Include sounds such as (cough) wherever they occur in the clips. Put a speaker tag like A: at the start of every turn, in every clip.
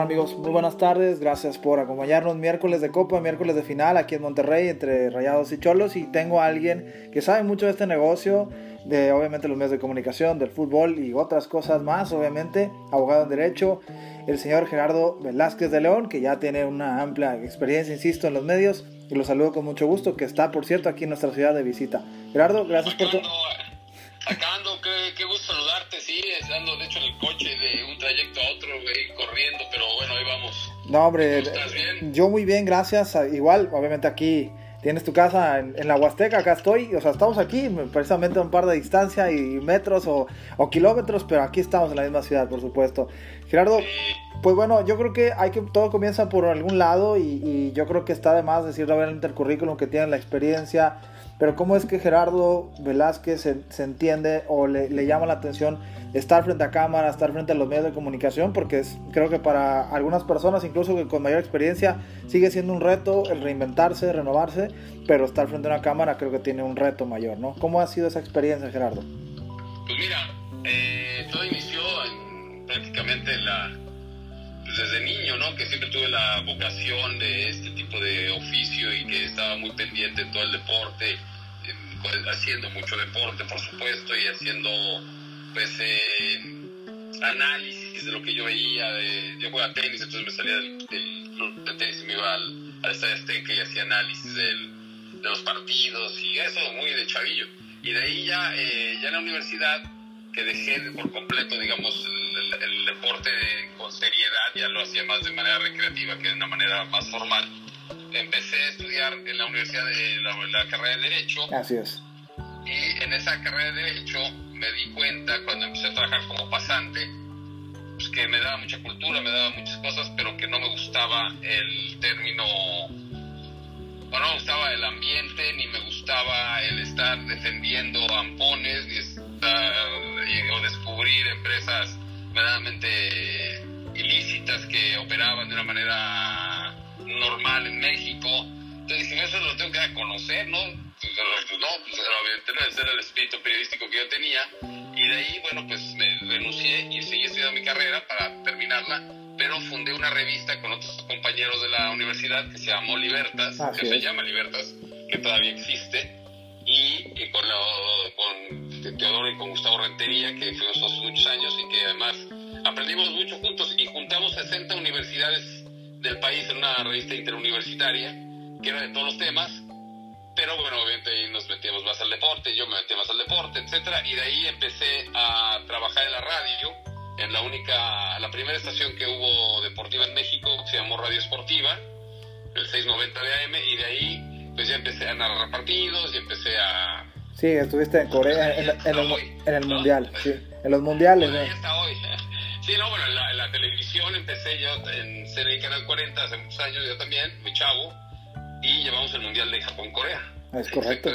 A: Amigos, muy buenas tardes, gracias por acompañarnos miércoles de Copa, miércoles de final aquí en Monterrey entre Rayados y Cholos. Y tengo a alguien que sabe mucho de este negocio, de obviamente los medios de comunicación, del fútbol y otras cosas más, obviamente, abogado en derecho, el señor Gerardo Velázquez de León, que ya tiene una amplia experiencia, insisto, en los medios. Y lo saludo con mucho gusto, que está, por cierto, aquí en nuestra ciudad de visita. Gerardo, gracias por tu...
B: Acá ando, qué, gusto saludarte, sí, ando de hecho en el coche de un trayecto a otro, güey, corriendo, pero bueno, ahí vamos.
A: No, hombre, ¿Estás bien? yo muy bien, gracias. Igual, obviamente aquí tienes tu casa en, la Huasteca, acá estoy, o sea, estamos aquí, precisamente a un par de distancia y metros o, kilómetros, pero aquí estamos en la misma ciudad, por supuesto. Gerardo, pues bueno, yo creo que hay que, todo comienza por algún lado y, y yo creo que está de más decir obviamente el currículum que tiene la experiencia pero ¿cómo es que Gerardo Velázquez se, entiende o le, llama la atención estar frente a cámara, estar frente a los medios de comunicación? Porque creo que para algunas personas, incluso con mayor experiencia, sigue siendo un reto el reinventarse, renovarse, pero estar frente a una cámara creo que tiene un reto mayor, ¿no? ¿Cómo ha sido esa experiencia, Gerardo?
B: Pues mira, eh, todo inició prácticamente la, desde niño, ¿no? Que siempre tuve la vocación de este tipo de oficio y que estaba muy pendiente de todo el deporte, haciendo mucho deporte, por supuesto, y haciendo, pues, eh, análisis de lo que yo veía. De, yo jugaba tenis, entonces me salía del, del, tenis y me iba al, al Estadio Azteca y hacía análisis del, de los partidos y eso muy de chavillo. Y de ahí ya, eh, ya en la universidad, que dejé por completo, digamos, el, deporte con seriedad, ya lo hacía más de manera recreativa que de una manera más formal. Empecé a estudiar en la universidad de la, carrera de Derecho.
A: Así es.
B: Y en esa carrera de Derecho me di cuenta cuando empecé a trabajar como pasante, pues que me daba mucha cultura, me daba muchas cosas, pero que no me gustaba el término no me gustaba el ambiente, ni me gustaba una manera normal en México. Entonces dije, eso lo tengo que conocer, ¿no? Pues, no, pues obviamente ese era el espíritu periodístico que yo tenía. Y de ahí, bueno, pues me renuncié y seguí estudiando mi carrera para terminarla, pero fundé una revista con otros compañeros de la universidad que se llamó Libertas, que se llama Libertas, que todavía existe, y, con, con Teodoro y con Gustavo Rentería, que fuimos hace muchos años y que además aprendimos mucho juntos y juntamos 60 universidades del país en una revista interuniversitaria, que era de todos los temas, pero bueno, obviamente ahí nos metíamos más al deporte, yo me metía más al deporte, etcétera, y de ahí empecé a trabajar en la radio, en la única, la primera estación que hubo deportiva en México, que se llamó Radio Esportiva, el 690 de AM, y de ahí pues ya empecé a narrar partidos y empecé a...
A: Sí, estuviste en Corea, en, el, Mundial, sí, en los Mundiales.
B: Bueno, hasta hoy. Sí, no, bueno, en la, televisión empecé yo en serie Canal 40 hace muchos años, yo también, mi chavo, y llevamos el Mundial de Japón-Corea.
A: Es correcto.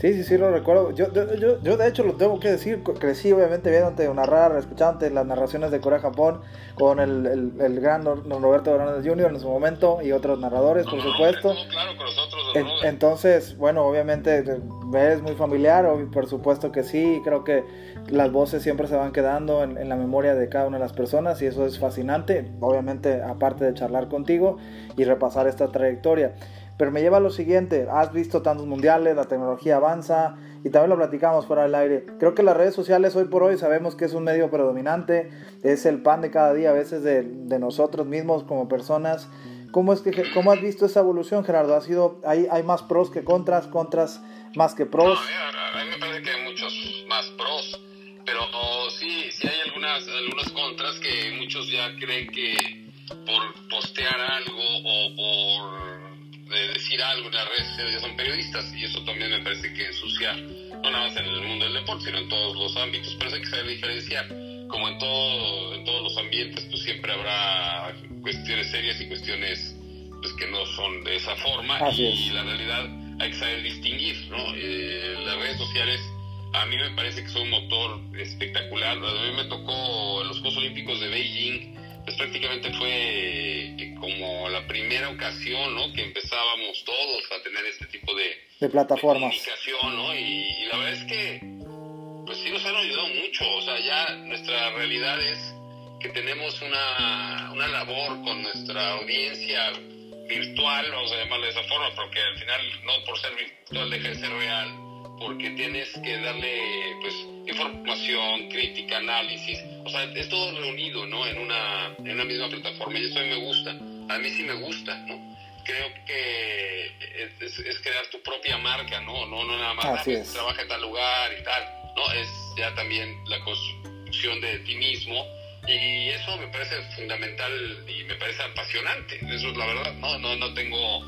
A: Sí, sí, sí, lo recuerdo. Yo, yo, yo, de hecho lo tengo que decir, crecí obviamente viéndote narrar, escuchándote las narraciones de Corea-Japón con el, el, el gran Roberto Hernández Jr. en su momento y otros narradores, por supuesto.
B: claro, con nosotros.
A: Entonces, bueno, obviamente es muy familiar, por supuesto que sí, creo que las voces siempre se van quedando en, en la memoria de cada una de las personas y eso es fascinante, obviamente aparte de charlar contigo y repasar esta trayectoria. Pero me lleva a lo siguiente, has visto tantos mundiales, la tecnología avanza y también lo platicamos fuera del aire. Creo que las redes sociales hoy por hoy sabemos que es un medio predominante, es el pan de cada día a veces de, de nosotros mismos como personas. ¿Cómo, es que, ¿Cómo has visto esa evolución, Gerardo? ¿Ha sido, hay, ¿Hay más pros que contras, contras más que pros?
B: a mí me parece que hay muchos más pros, pero sí, sí hay algunas, algunos contras que muchos ya creen que por postear algo o por de decir algo en las redes ya son periodistas y eso también me parece que ensucia no nada más en el mundo del deporte sino en todos los ámbitos pero eso hay que saber diferenciar como en todo en todos los ambientes pues siempre habrá cuestiones serias y cuestiones pues que no son de esa forma y la realidad hay que saber distinguir no eh, las redes sociales a mí me parece que son un motor espectacular a mí me tocó los Juegos Olímpicos de Beijing pues prácticamente fue eh, como la primera ocasión, ¿no? Que empezábamos todos a tener este tipo de,
A: de plataformas.
B: comunicación, ¿no? Y, la verdad es que, pues sí nos han ayudado mucho, o sea, ya nuestra realidad es que tenemos una, una labor con nuestra audiencia virtual, vamos a llamarlo de esa forma, porque al final no por ser virtual deja de ser real, porque tienes que darle pues información, crítica, análisis, o sea, es todo reunido, ¿no? En una, en una misma plataforma y eso a mí me gusta, a mí sí me gusta, ¿no? Creo que es, es crear tu propia marca, ¿no? No, no nada más ah,
A: es.
B: trabaja en tal lugar y tal, no, es ya también la construcción de ti mismo y eso me parece fundamental y me parece apasionante, eso es la verdad, no, no, no tengo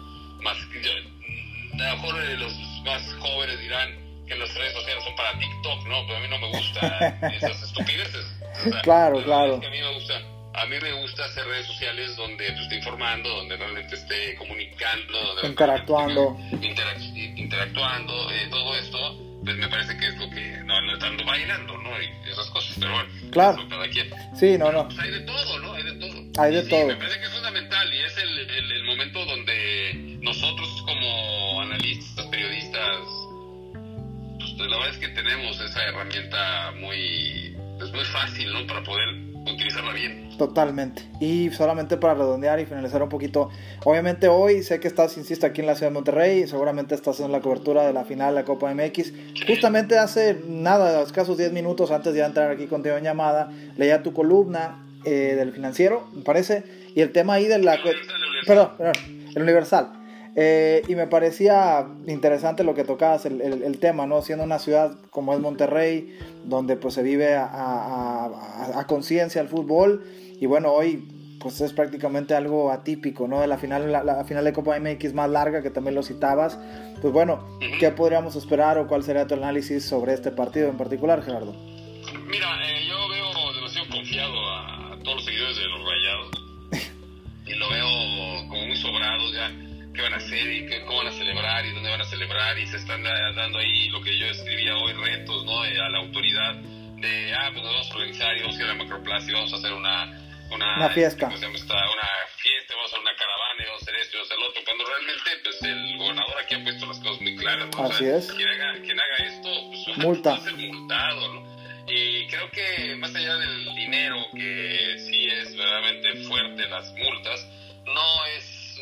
B: más, yo, a lo mejor eh, los más jóvenes dirán que las redes sociales son para TikTok, ¿no? Pero a mí no me gusta (laughs) esas estupideces. O sea,
A: Claro,
B: la
A: claro.
B: es que a mí me gusta, a mí me gusta hacer redes sociales donde te esté informando, donde realmente esté comunicando, donde
A: Interactuando.
B: interac- interactuando, eh, todo esto, pues me parece que es lo que no, no estando bailando, ¿no? Y esas cosas, pero bueno,
A: Claro.
B: eso cada quien.
A: Sí, no, no.
B: Pues hay de todo, ¿no? Hay de todo.
A: Hay de
B: sí,
A: todo.
B: Me parece que es fundamental y es el, el, el momento donde nosotros como analistas, periodistas, pues la verdad es que tenemos esa herramienta muy, es muy fácil, ¿no? Para poder utilizarla bien.
A: Totalmente. Y solamente para redondear y finalizar un poquito. Obviamente hoy sé que estás, insisto, aquí en la ciudad de Monterrey. Seguramente estás en la cobertura de la final de la Copa MX. Justamente hace nada, escasos 10 minutos antes de entrar aquí contigo en llamada, leía tu columna eh, del financiero, me parece. Y el tema ahí de la...
B: El Universal, el Universal.
A: Perdón, perdón, el Universal. Eh, y me parecía interesante lo que tocabas, el, el- el tema, ¿no? Siendo una ciudad como es Monterrey, donde pues se vive a, a- a- a conciencia el fútbol, y bueno, hoy pues es prácticamente algo atípico, ¿no? De la final, la, la final de Copa MX más larga, que también lo citabas. Pues bueno, ¿qué podríamos esperar o cuál sería tu análisis sobre este partido en particular, Gerardo?
B: Mira, eh, yo veo demasiado confiado a, todos los seguidores de los Rayados (laughs) y lo veo como muy sobrados ya qué van a hacer y qué, cómo van a celebrar y dónde van a celebrar y se están da- dando ahí lo que yo escribía hoy retos no Eh, a la autoridad de ah pues nos vamos a organizar y vamos a ir a Macroplaza y vamos a hacer una una,
A: Una fiesta.
B: ¿cómo se llama esta? una fiesta vamos a hacer una caravana y vamos a hacer esto y vamos a hacer lo otro cuando realmente pues el gobernador aquí ha puesto las cosas muy claras ¿no? O
A: Así
B: sea,
A: es.
B: quien haga, quien haga esto pues (laughs)
A: Multa.
B: va a ser multado ¿no? Y creo que más allá del dinero, que sí es verdaderamente fuerte las multas,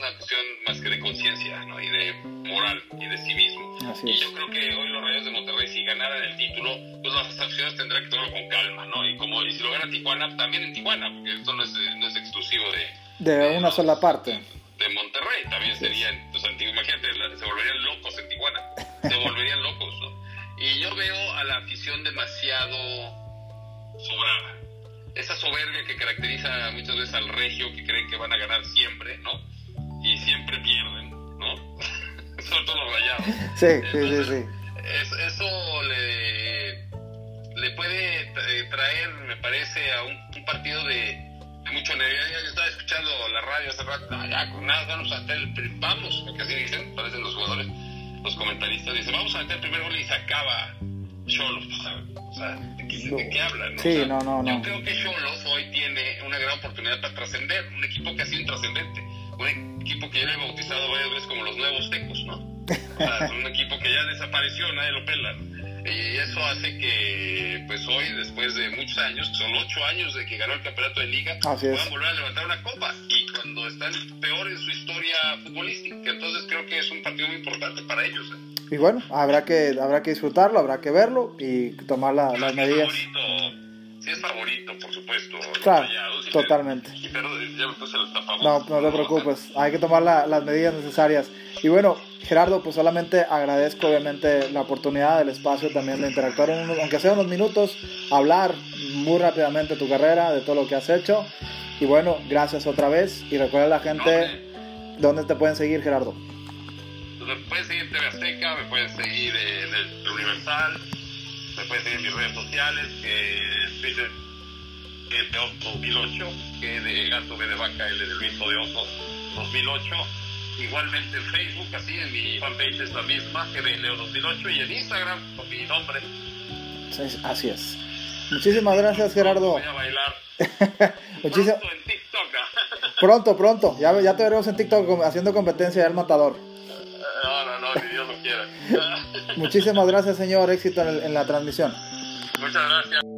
B: una cuestión más que de conciencia ¿no? y de moral y de civismo.
A: Así
B: y yo creo que hoy los Rayos de Monterrey, si ganaran el título, pues las acciones tendrán que tomarlo con calma, ¿no? Y como y si lo gana Tijuana, también en Tijuana, porque esto no es, no es exclusivo de,
A: De una
B: los-
A: sola parte.
B: de Monterrey también serían, o sea, imagínate, se volverían locos en Tijuana, se volverían (laughs) locos, ¿no? Y yo veo a la afición demasiado sobrada. Esa soberbia que caracteriza muchas veces al regio, que creen que van a ganar siempre, ¿no? Siempre pierden, ¿no? (laughs) Sobre todo los rayados.
A: Sí, sí, sí, sí.
B: es- eso le, le puede tra- traer, me parece, a un, un partido de, de mucho nervio. Yo estaba escuchando la radio hace rato, "No, ya con nada, vamos a meter el vamos, porque así dicen, parecen los jugadores, los comentaristas, dicen, vamos a meter el primer gol y se acaba Cholos. O sea, ¿de qué, de qué hablan?
A: Sí,
B: O sea,
A: no, no, no.
B: Yo creo que Cholos hoy tiene una gran oportunidad para trascender, un equipo que ha sido intrascendente, un equipo que ya le he bautizado varias veces como los nuevos tecos, ¿no? O sea, es (laughs) un equipo que ya desapareció, nadie lo pela. Y eso hace que, pues hoy, después de muchos años, que son ocho años de que ganó el campeonato de liga, puedan volver a levantar una copa. Y cuando están peor en su historia futbolística. Entonces creo que es un partido muy importante para ellos. ¿eh?
A: Y bueno, habrá que, habrá que disfrutarlo, habrá que verlo y tomar la- las medidas.
B: favorito, sí es favorito, por supuesto.
A: Claro,
B: y-
A: totalmente.
B: y pero ya me puse el tapabocas.
A: No, no te preocupes, hay que tomar la- las medidas necesarias. Y bueno, Gerardo, pues solamente agradezco obviamente la oportunidad, el espacio también de interactuar, unos- aunque sea unos minutos, hablar muy rápidamente de tu carrera, de todo lo que has hecho. Y bueno, gracias otra vez y recuerda a la
B: No,
A: gente
B: hombre.
A: dónde te pueden seguir, Gerardo.
B: Entonces, me pueden seguir en TV Azteca, me pueden seguir en el Universal, pueden seguir en mis redes sociales, que es Twitter, que es de Oso 2008, que es de Gato B de Vaca, el de Luis de Oso 2008. Igualmente en Facebook, así, en mi fanpage es la misma, que de Leo 2008, y en Instagram, con mi nombre.
A: Sí, Así es. Muchísimas gracias, Gerardo.
B: Voy a bailar (laughs)
A: Muchísimas
B: pronto en TikTok. (laughs)
A: pronto, pronto. Ya, ya te veremos en TikTok haciendo competencia del matador.
B: No, no, no, ni Dios lo quiera. (laughs)
A: Muchísimas gracias, señor. Éxito en, la transmisión.
B: Muchas gracias.